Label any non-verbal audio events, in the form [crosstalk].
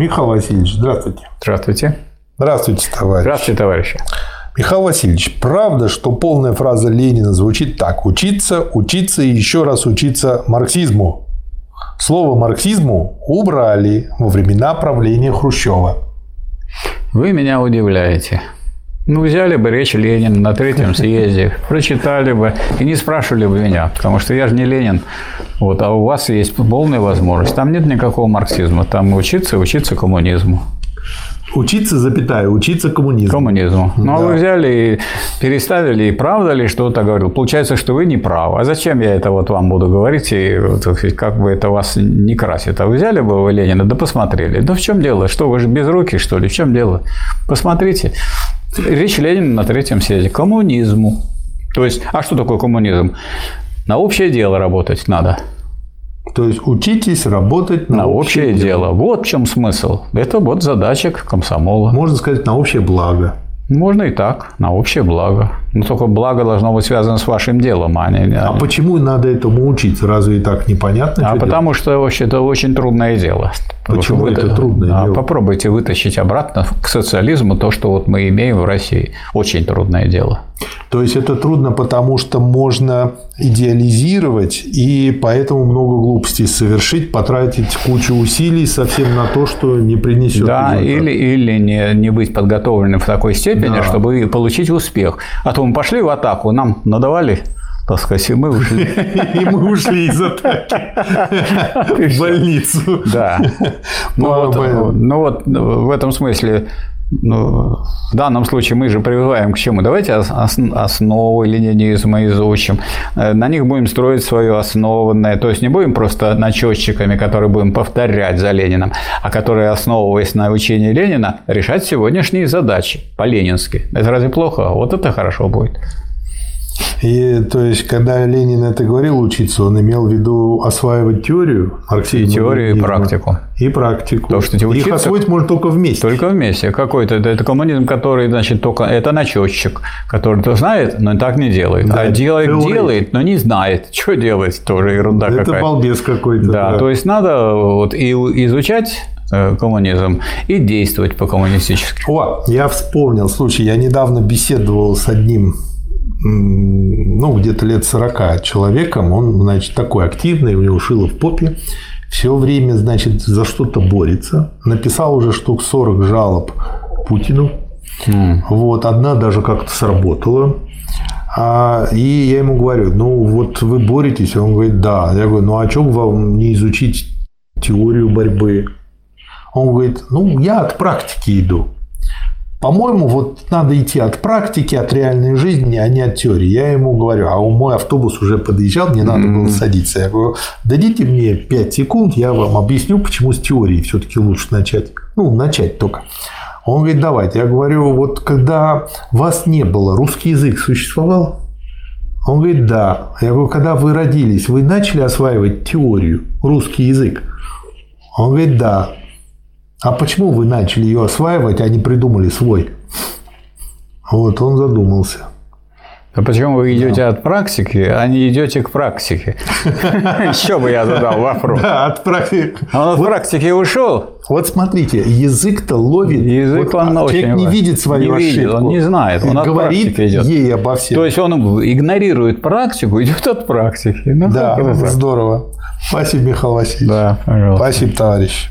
Михаил Васильевич, здравствуйте. Здравствуйте. Здравствуйте, товарищ. Здравствуйте, товарищи. Михаил Васильевич, правда, что полная фраза Ленина звучит так. Учиться, учиться и еще раз учиться марксизму. Слово марксизму убрали во времена правления Хрущева. Вы меня удивляете. Ну, взяли бы речь Ленина на третьем съезде, прочитали бы и не спрашивали бы меня, потому что я же не Ленин. Вот, а у вас есть полная возможность. Там нет никакого марксизма. Там учиться, учиться коммунизму. Учиться, запятая, учиться коммунизму. Коммунизму. Ну, а вы взяли и переставили, и правда ли что-то говорил? Получается, что вы не правы. А зачем я это вот вам буду говорить, и вот, как бы это вас не красит? А вы взяли бы вы Ленина, да посмотрели. Да в чем дело? Что, вы же без руки, что ли? В чем дело? Посмотрите. Речь Ленина на третьем съезде. Коммунизму. То есть, а что такое коммунизм? На общее дело работать надо. То есть учитесь работать на, на общее, общее дело. дело. Вот в чем смысл. Это вот задача комсомола. Можно сказать, на общее благо. Можно и так, на общее благо. Но только благо должно быть связано с вашим делом, а не... А почему надо этому учиться? Разве и так непонятно? А потому делать? что вообще это очень трудное дело. Почему это трудное а дело? Попробуйте вытащить обратно к социализму то, что вот мы имеем в России. Очень трудное дело. То есть это трудно, потому что можно идеализировать и поэтому много глупостей совершить, потратить кучу усилий совсем на то, что не принесет. Да, или, или не, не быть подготовленным в такой степени, да. чтобы получить успех. А то мы пошли в атаку, нам надавали так сказать, и мы ушли. [laughs] И мы ушли из атаки [laughs] в больницу. Да. Ну, ну вот в этом смысле ну, в данном случае мы же прививаем к чему? Давайте основы ленинизма изучим. Э, на них будем строить свое основанное. То есть не будем просто начетчиками, которые будем повторять за Лениным, а которые, основываясь на учении Ленина, решать сегодняшние задачи по-ленински. Это разве плохо? Вот это хорошо будет. И то есть, когда Ленин это говорил учиться, он имел в виду осваивать теорию. И теорию, и практику. И практику. То, что учиться, Их освоить можно только вместе. Только вместе. Какой-то это коммунизм, который, значит, только это начетчик, который то знает, но так не делает. Да, а делает, теория. делает, но не знает, что делать, тоже ерунда это какая-то. Это балбес какой-то. Да, да, то есть надо вот и изучать э, коммунизм и действовать по-коммунистически. О, я вспомнил случай. Я недавно беседовал с одним ну, где-то лет 40 человеком, он, значит, такой активный, у него шило в попе, все время, значит, за что-то борется. Написал уже штук 40 жалоб Путину. Mm. Вот, одна даже как-то сработала. А, и я ему говорю, ну вот вы боретесь, он говорит, да. Я говорю, ну а чем вам не изучить теорию борьбы? Он говорит, ну я от практики иду. По-моему, вот надо идти от практики, от реальной жизни, а не от теории. Я ему говорю, а мой автобус уже подъезжал, мне надо было садиться. Я говорю, дадите мне 5 секунд, я вам объясню, почему с теории все-таки лучше начать. Ну, начать только. Он говорит, давайте. Я говорю, вот когда вас не было, русский язык существовал? Он говорит, да. Я говорю, когда вы родились, вы начали осваивать теорию, русский язык? Он говорит, да. А почему вы начали ее осваивать, а не придумали свой? Вот он задумался. А почему вы идете да. от практики, а не идете к практике? [laughs] Еще бы я задал вопрос. Да, от практики. А он от практики ушел? Вот смотрите, язык-то ловит. Язык он а Человек не видит свою ошибку. Он не знает, он говорит ей обо всем. То есть он игнорирует практику, идет от практики. Ну, да, здорово. Спасибо, Михаил Васильевич. Да, пожалуйста. Спасибо, товарищ.